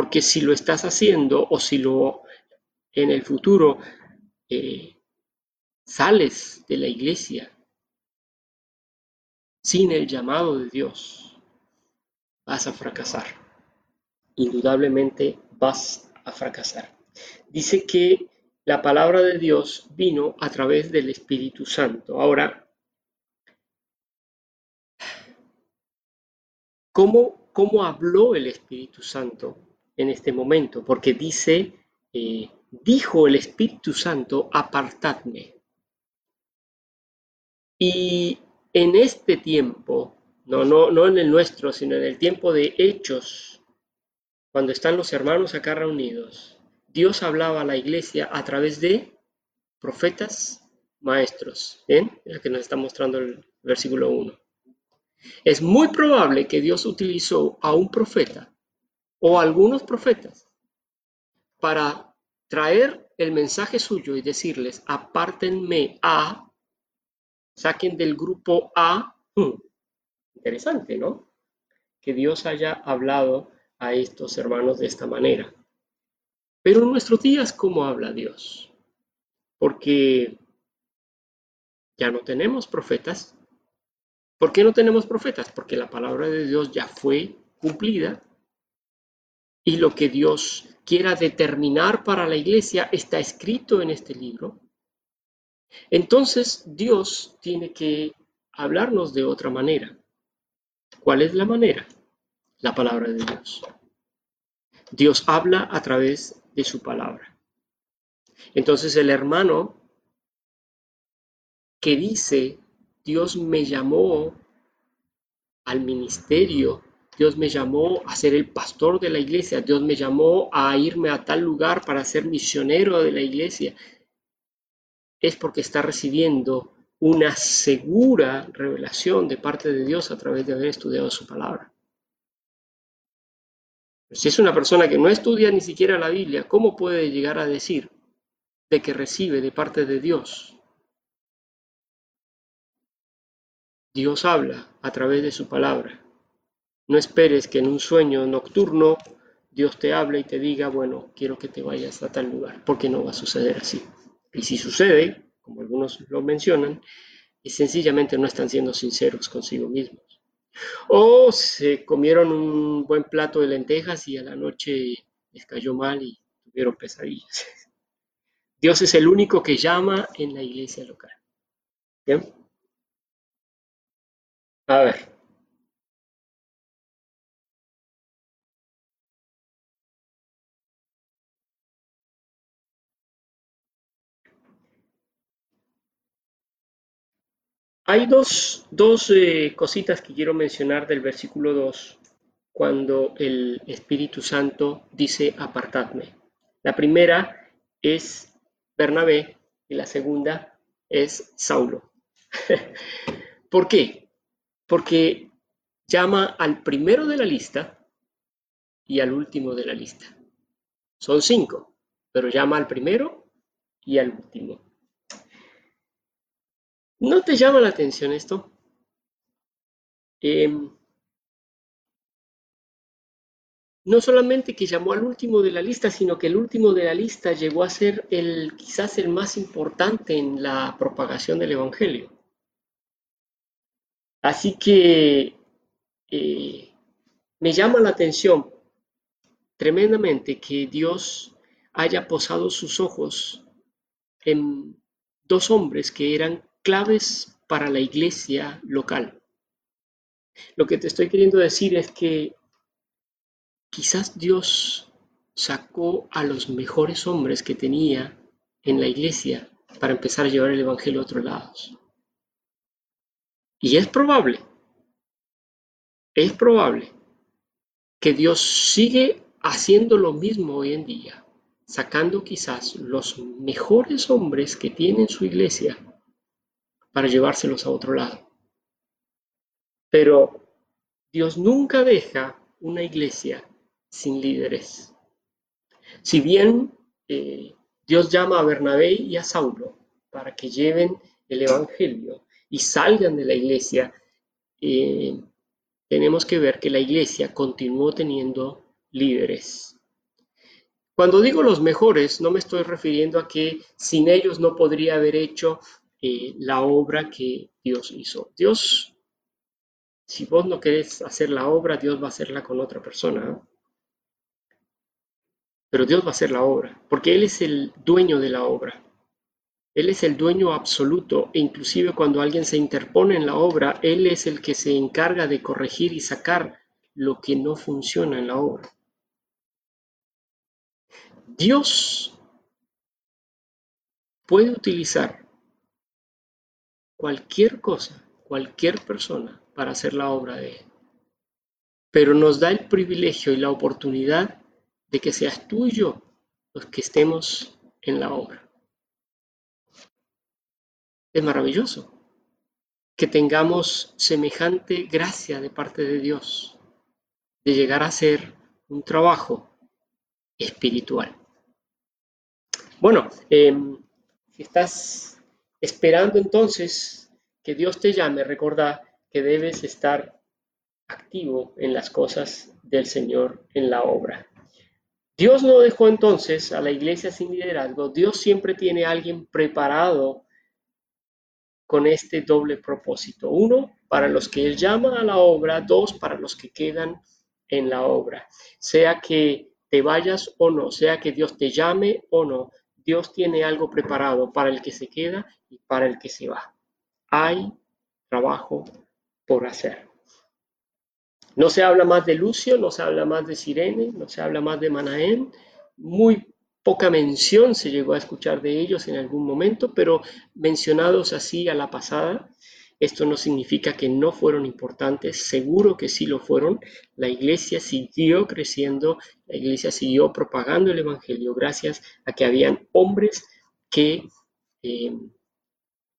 porque si lo estás haciendo o si lo en el futuro eh, sales de la iglesia sin el llamado de Dios, vas a fracasar. Indudablemente vas a fracasar. Dice que la palabra de Dios vino a través del Espíritu Santo. Ahora, ¿cómo, cómo habló el Espíritu Santo en este momento? Porque dice, eh, dijo el Espíritu Santo, apartadme. Y en este tiempo, no, no, no en el nuestro, sino en el tiempo de hechos, cuando están los hermanos acá reunidos, Dios hablaba a la iglesia a través de profetas, maestros. ¿Bien? Es lo que nos está mostrando el versículo 1. Es muy probable que Dios utilizó a un profeta o algunos profetas para traer el mensaje suyo y decirles, apártenme a, saquen del grupo A. Hmm, interesante, ¿no? Que Dios haya hablado a estos hermanos de esta manera. Pero en nuestros días, ¿cómo habla Dios? Porque ya no tenemos profetas. ¿Por qué no tenemos profetas? Porque la palabra de Dios ya fue cumplida y lo que Dios quiera determinar para la iglesia está escrito en este libro. Entonces Dios tiene que hablarnos de otra manera. ¿Cuál es la manera? La palabra de Dios. Dios habla a través de su palabra. Entonces el hermano que dice, Dios me llamó al ministerio, Dios me llamó a ser el pastor de la iglesia, Dios me llamó a irme a tal lugar para ser misionero de la iglesia, es porque está recibiendo una segura revelación de parte de Dios a través de haber estudiado su palabra. Si es una persona que no estudia ni siquiera la Biblia, ¿cómo puede llegar a decir de que recibe de parte de Dios? Dios habla a través de su palabra. No esperes que en un sueño nocturno Dios te hable y te diga, bueno, quiero que te vayas a tal lugar, porque no va a suceder así. Y si sucede, como algunos lo mencionan, y sencillamente no están siendo sinceros consigo mismos. O se comieron un buen plato de lentejas y a la noche les cayó mal y tuvieron pesadillas. Dios es el único que llama en la iglesia local. ¿Bien? A ver. Hay dos, eh, cositas que quiero mencionar del versículo 2 cuando el Espíritu Santo dice apartadme. La primera es Bernabé y la segunda es Saulo. ¿Por qué? Porque llama al primero de la lista y al último de la lista. Son cinco, pero llama al primero y al último. ¿No te llama la atención esto? Em, no solamente que llamó al último de la lista, sino que el último de la lista llegó a ser el quizás el más importante en la propagación del Evangelio. Así que eh, me llama la atención tremendamente que Dios haya posado sus ojos en dos hombres que eran claves para la iglesia local. Lo que te estoy queriendo decir es que quizás Dios sacó a los mejores hombres que tenía en la iglesia para empezar a llevar el Evangelio a otros lados. Y es probable, es probable que Dios sigue haciendo lo mismo hoy en día, sacando quizás los mejores hombres que tiene en su iglesia para llevárselos a otro lado. Pero Dios nunca deja una iglesia sin líderes. Si bien eh, Dios llama a Bernabé y a Saulo para que lleven el Evangelio y salgan de la iglesia, eh, tenemos que ver que la iglesia continuó teniendo líderes. Cuando digo los mejores, no me estoy refiriendo a que sin ellos no podría haber hecho eh, la obra que Dios hizo. Dios, si vos no querés hacer la obra, Dios va a hacerla con otra persona. Pero Dios va a hacer la obra, porque Él es el dueño de la obra. Él es el dueño absoluto e inclusive cuando alguien se interpone en la obra, Él es el que se encarga de corregir y sacar lo que no funciona en la obra. Dios puede utilizar cualquier cosa, cualquier persona para hacer la obra de Él. Pero nos da el privilegio y la oportunidad de que seas tú y yo los que estemos en la obra. Es maravilloso que tengamos semejante gracia de parte de Dios de llegar a ser un trabajo espiritual. Bueno, em, si estás esperando entonces que Dios te llame, recuerda que debes estar activo en las cosas del Señor en la obra. Dios no dejó entonces a la iglesia sin liderazgo. Dios siempre tiene a alguien preparado con este doble propósito. Uno, para los que Él llama a la obra. Dos, para los que quedan en la obra. Sea que te vayas o no, sea que Dios te llame o no, Dios tiene algo preparado para el que se queda y para el que se va. Hay trabajo por hacer. No se habla más de Lucio, no se habla más de Sirene, no se habla más de Manaén. Muy poca mención se llegó a escuchar de ellos en algún momento, pero mencionados así a la pasada, esto no significa que no fueron importantes, seguro que sí lo fueron. La iglesia siguió creciendo, la iglesia siguió propagando el Evangelio gracias a que habían hombres que eh,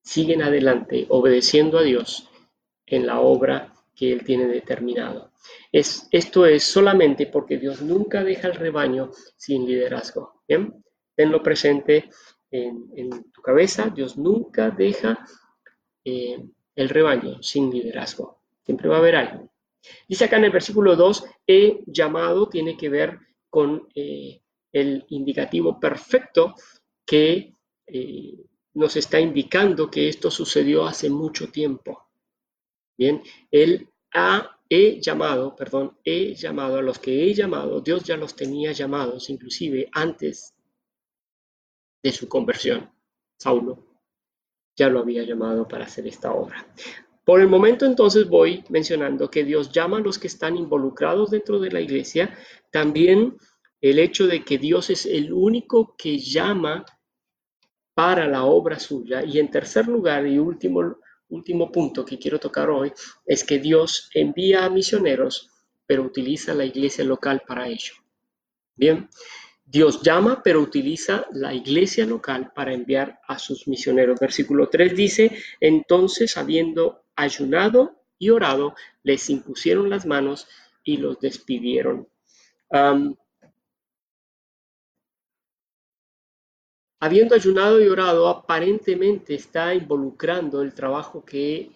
siguen adelante obedeciendo a Dios en la obra que Él tiene determinado. Es, esto es solamente porque Dios nunca deja el rebaño sin liderazgo. ¿bien? Tenlo presente en, tu cabeza, Dios nunca deja eh, el rebaño sin liderazgo. Siempre va a haber algo. Dice acá en el versículo 2, he llamado tiene que ver con eh, el indicativo perfecto que eh, nos está indicando que esto sucedió hace mucho tiempo. Bien, él ha llamado, perdón, he llamado a los que he llamado, Dios ya los tenía llamados, inclusive antes de su conversión. Saulo ya lo había llamado para hacer esta obra. Por el momento entonces voy mencionando que Dios llama a los que están involucrados dentro de la iglesia, también el hecho de que Dios es el único que llama para la obra suya y en tercer lugar y último último punto que quiero tocar hoy es que Dios envía a misioneros, pero utiliza la iglesia local para ello. Bien, Dios llama, pero utiliza la iglesia local para enviar a sus misioneros. Versículo 3 dice, entonces habiendo ayunado y orado, les impusieron las manos y los despidieron. habiendo ayunado y orado, aparentemente está involucrando el trabajo que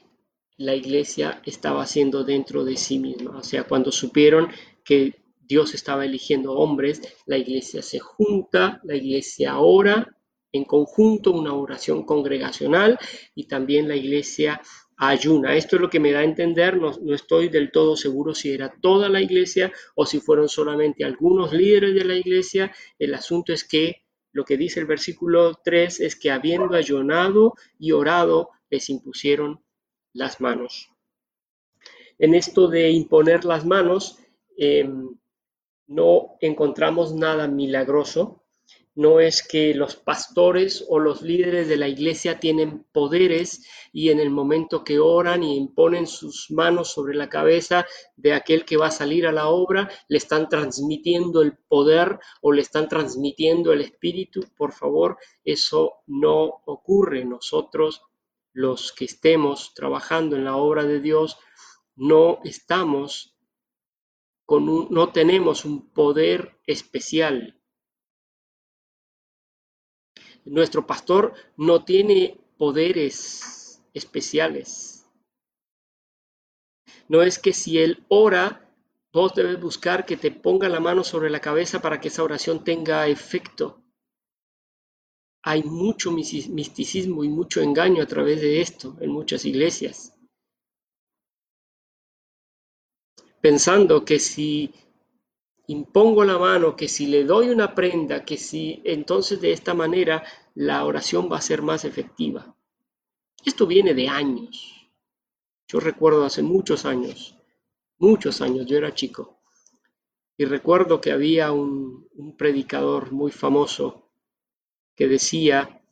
la iglesia estaba haciendo dentro de sí misma. O sea, cuando supieron que Dios estaba eligiendo hombres, la iglesia se junta, la iglesia ora en conjunto, una oración congregacional y también la iglesia ayuna. Esto es lo que me da a entender, no, estoy del todo seguro si era toda la iglesia o si fueron solamente algunos líderes de la iglesia. El asunto es que lo que dice el versículo 3 es que habiendo ayunado y orado, les impusieron las manos. En esto de imponer las manos, em, no encontramos nada milagroso, no es que los pastores o los líderes de la iglesia tienen poderes y en el momento que oran y imponen sus manos sobre la cabeza de aquel que va a salir a la obra, le están transmitiendo el poder o le están transmitiendo el espíritu. Por favor, eso no ocurre. Nosotros, los que estemos trabajando en la obra de Dios, no estamos con un, no tenemos un poder especial nuestro pastor no tiene poderes especiales. No es que si él ora, vos debes buscar que te ponga la mano sobre la cabeza para que esa oración tenga efecto. Hay mucho misticismo y mucho engaño a través de esto en muchas iglesias. Pensando que si impongo la mano, que si le doy una prenda, que si entonces de esta manera la oración va a ser más efectiva. Esto viene de años. Yo recuerdo hace muchos años, muchos años, yo era chico, y recuerdo que había un, predicador muy famoso que decía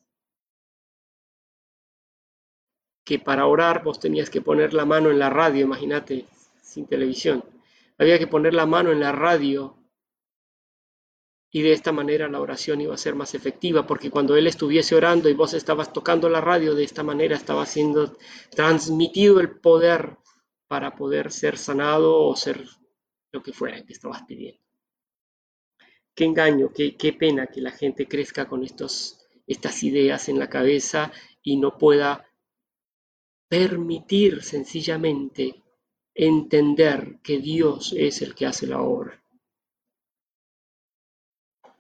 que para orar vos tenías que poner la mano en la radio, imagínate, sin televisión había que poner la mano en la radio Y de esta manera la oración iba a ser más efectiva, porque cuando él estuviese orando y vos estabas tocando la radio, de esta manera estaba siendo transmitido el poder para poder ser sanado o ser lo que fuera que estabas pidiendo. Qué engaño, qué, qué pena que la gente crezca con estos, estas ideas en la cabeza y no pueda permitir sencillamente entender que Dios es el que hace la obra.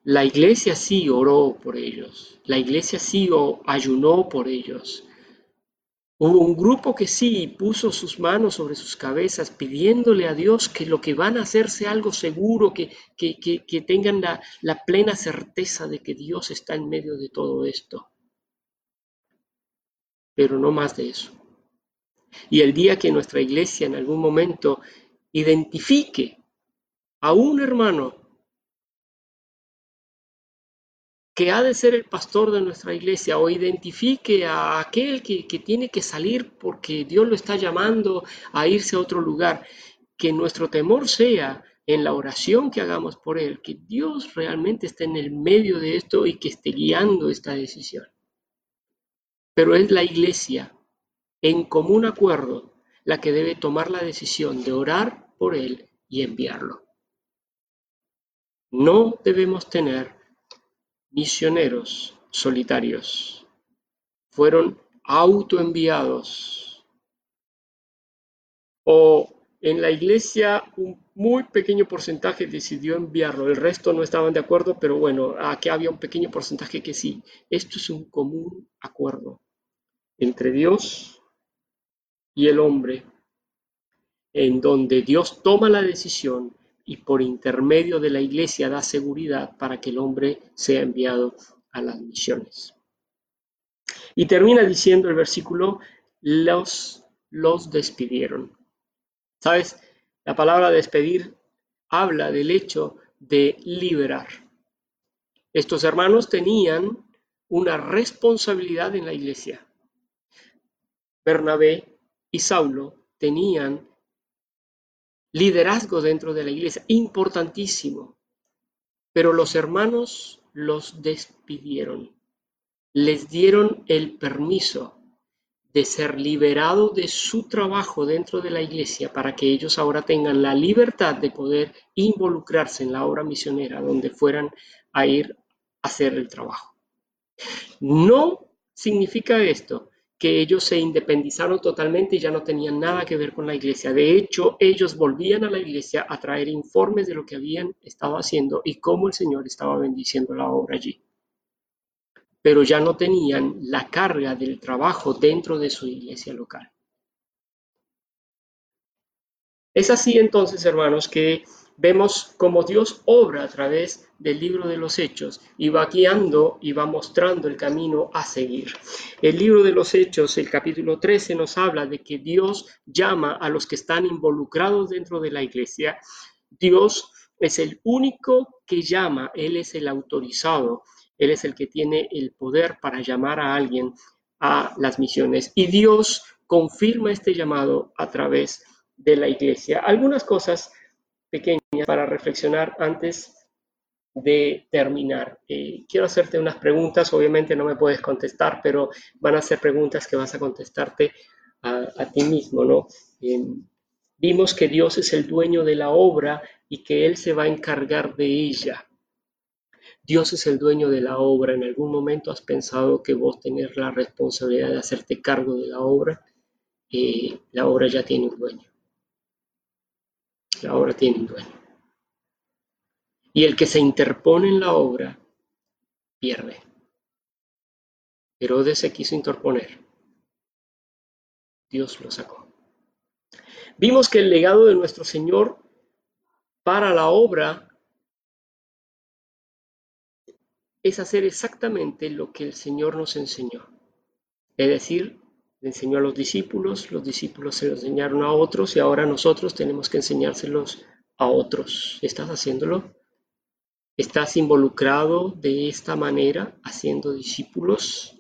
La iglesia sí oró por ellos, la iglesia sí ayunó por ellos. Hubo un grupo que sí puso sus manos sobre sus cabezas pidiéndole a Dios que lo que van a hacer sea algo seguro, que, que, tengan la, la plena certeza de que Dios está en medio de todo esto. Pero no más de eso. Y el día que nuestra iglesia en algún momento identifique a un hermano que ha de ser el pastor de nuestra iglesia o identifique a aquel que, tiene que salir porque Dios lo está llamando a irse a otro lugar, que nuestro temor sea en la oración que hagamos por él, que Dios realmente esté en el medio de esto y que esté guiando esta decisión. Pero es la iglesia, en común acuerdo, la que debe tomar la decisión de orar por él y enviarlo. No debemos tener misioneros solitarios. Fueron autoenviados. O en la iglesia un muy pequeño porcentaje decidió enviarlo, el resto no estaban de acuerdo, pero bueno, aquí había un pequeño porcentaje que sí. Esto es un común acuerdo entre Dios y el hombre, en donde Dios toma la decisión y por intermedio de la Iglesia da seguridad para que el hombre sea enviado a las misiones. Y termina diciendo el versículo, los, los despidieron. ¿Sabes? La palabra despedir habla del hecho de liberar. Estos hermanos tenían una responsabilidad en la iglesia. Bernabé y Saulo tenían liderazgo dentro de la iglesia, importantísimo. Pero los hermanos los despidieron, les dieron el permiso de ser liberado de su trabajo dentro de la iglesia para que ellos ahora tengan la libertad de poder involucrarse en la obra misionera donde fueran a ir a hacer el trabajo. No significa esto que ellos se independizaron totalmente y ya no tenían nada que ver con la iglesia. De hecho, ellos volvían a la iglesia a traer informes de lo que habían estado haciendo y cómo el Señor estaba bendiciendo la obra allí. Pero ya no tenían la carga del trabajo dentro de su iglesia local. Es así entonces, hermanos, que vemos cómo Dios obra a través del libro de los Hechos y va guiando y va mostrando el camino a seguir. El libro de los Hechos, el capítulo 13, nos habla de que Dios llama a los que están involucrados dentro de la iglesia. Dios es el único que llama, Él es el autorizado, Él es el que tiene el poder para llamar a alguien a las misiones. Y Dios confirma este llamado a través de la iglesia. Algunas cosas pequeñas para reflexionar antes de terminar. Eh, quiero hacerte unas preguntas, obviamente no me puedes contestar, pero van a ser preguntas que vas a contestarte a, ti mismo, ¿no? Em, vimos que Dios es el dueño de la obra y que Él se va a encargar de ella. Dios es el dueño de la obra. ¿En algún momento has pensado que vos tenés la responsabilidad de hacerte cargo de la obra? Eh, la obra ya tiene un dueño la obra tiene un dueño. Y el que se interpone en la obra pierde. Herodes se quiso interponer. Dios lo sacó. Vimos que el legado de nuestro Señor para la obra es hacer exactamente lo que el Señor nos enseñó. Es decir, le enseñó a los discípulos, los discípulos se lo enseñaron a otros y ahora nosotros tenemos que enseñárselos a otros. ¿Estás haciéndolo? ¿Estás involucrado de esta manera, haciendo discípulos,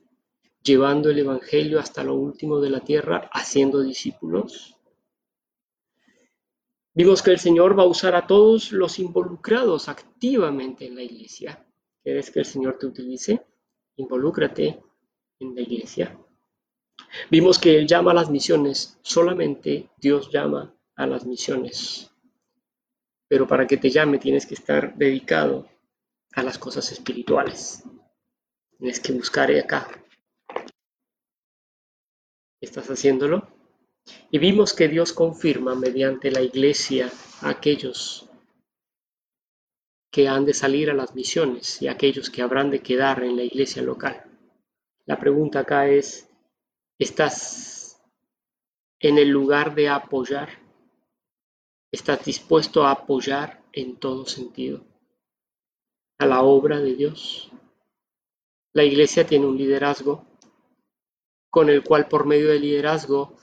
llevando el Evangelio hasta lo último de la tierra, haciendo discípulos? Vimos que el Señor va a usar a todos los involucrados activamente en la iglesia. ¿Quieres que el Señor te utilice? Involúcrate en la iglesia. Vimos que Él llama a las misiones, solamente Dios llama a las misiones. Pero para que te llame tienes que estar dedicado a las cosas espirituales. Tienes que buscar acá. ¿Estás haciéndolo? Y vimos que Dios confirma mediante la iglesia a aquellos que han de salir a las misiones y aquellos que habrán de quedar en la iglesia local. La pregunta acá es, ¿estás en el lugar de apoyar? ¿Estás dispuesto a apoyar en todo sentido a la obra de Dios? La iglesia tiene un liderazgo con el cual por medio del liderazgo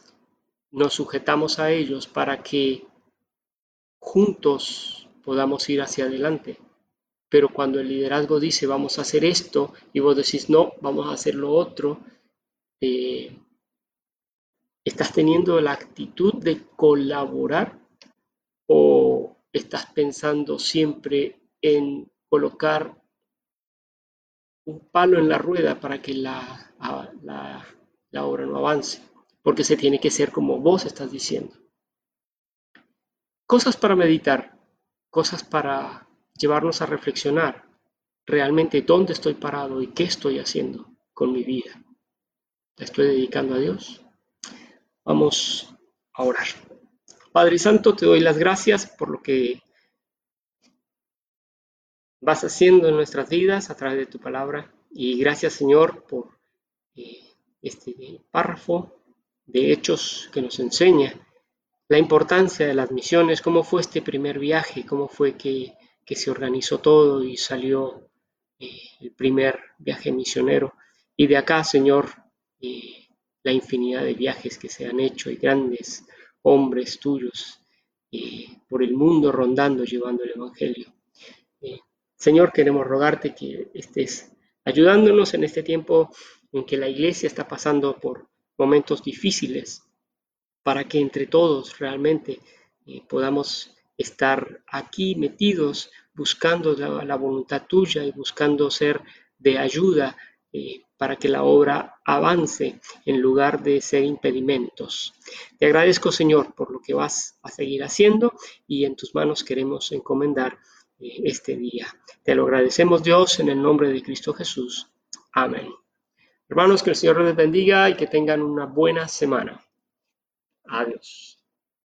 nos sujetamos a ellos para que juntos podamos ir hacia adelante. Pero cuando el liderazgo dice vamos a hacer esto y vos decís no, vamos a hacer lo otro, eh, ¿estás teniendo la actitud de colaborar o estás pensando siempre en colocar un palo en la rueda para que la, obra no avance? Porque se tiene que ser como vos estás diciendo. Cosas para meditar cosas para llevarnos a reflexionar realmente dónde estoy parado y qué estoy haciendo con mi vida. ¿La estoy dedicando a Dios? Vamos a orar. Padre Santo, te doy las gracias por lo que vas haciendo en nuestras vidas a través de tu palabra. Y gracias, Señor, por eh, este párrafo de hechos que nos enseña la importancia de las misiones, cómo fue este primer viaje, cómo fue que, se organizó todo y salió eh, el primer viaje misionero. Y de acá, Señor, eh, la infinidad de viajes que se han hecho y grandes hombres tuyos eh, por el mundo rondando, llevando el Evangelio. Señor, queremos rogarte que estés ayudándonos en este tiempo en que la iglesia está pasando por momentos difíciles para que entre todos realmente eh, podamos estar aquí metidos buscando la, voluntad tuya y buscando ser de ayuda eh, para que la obra avance en lugar de ser impedimentos. Te agradezco, Señor, por lo que vas a seguir haciendo y en tus manos queremos encomendar eh, este día. Te lo agradecemos, Dios, en el nombre de Cristo Jesús. Amén. Hermanos, que el Señor les bendiga y que tengan una buena semana. Adiós.